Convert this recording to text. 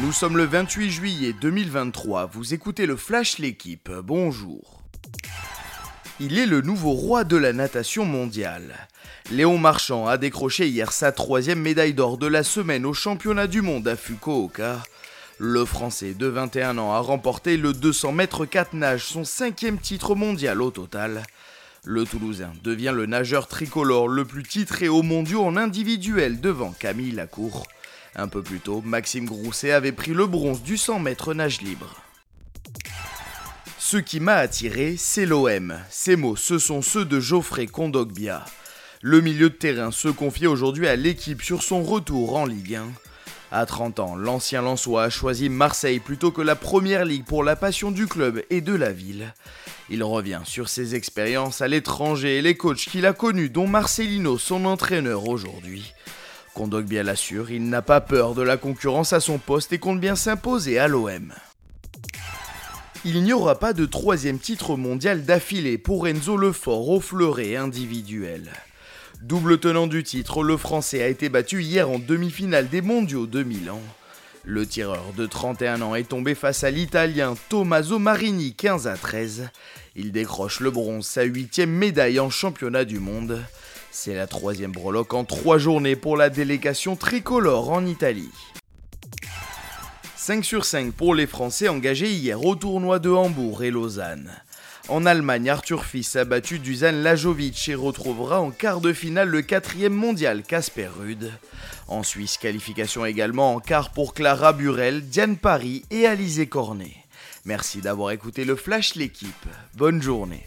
Nous sommes le 28 juillet 2023, vous écoutez le Flash L'équipe, bonjour. Il est le nouveau roi de la natation mondiale. Léon Marchand a décroché hier sa troisième médaille d'or de la semaine au championnat du monde à Fukuoka. Le Français de 21 ans a remporté le 200 mètres 4 nages, son cinquième titre mondial au total. Le Toulousain devient le nageur tricolore le plus titré au mondiaux en individuel devant Camille Lacour. Un peu plus tôt, Maxime Grousset avait pris le bronze du 100 mètres nage libre. Ce qui m'a attiré, c'est l'OM. Ces mots, ce sont ceux de Geoffrey Kondogbia. Le milieu de terrain se confie aujourd'hui à l'équipe sur son retour en Ligue 1. À 30 ans, l'ancien Lensois a choisi Marseille plutôt que la première ligue pour la passion du club et de la ville. Il revient sur ses expériences à l'étranger et les coachs qu'il a connus, dont Marcelino, son entraîneur aujourd'hui. Kondogbia l'assure, il n'a pas peur de la concurrence à son poste et compte bien s'imposer à l'OM. Il n'y aura pas de troisième titre mondial d'affilée pour Enzo Lefort au fleuret individuel. Double tenant du titre, le Français a été battu hier en demi-finale des mondiaux de Milan. Le tireur de 31 ans est tombé face à l'Italien Tommaso Marini 15 à 13. Il décroche le bronze, sa huitième médaille en championnat du monde. C'est la troisième breloque en trois journées pour la délégation tricolore en Italie. 5 sur 5 pour les Français engagés hier au tournoi de Hambourg et Lausanne. En Allemagne, Arthur Fils a battu Dusan Lajovic et retrouvera en quart de finale le quatrième mondial Casper Rude. En Suisse, qualification également en quart pour Clara Burel, Diane Paris et Alizé Cornet. Merci d'avoir écouté le Flash l'équipe. Bonne journée.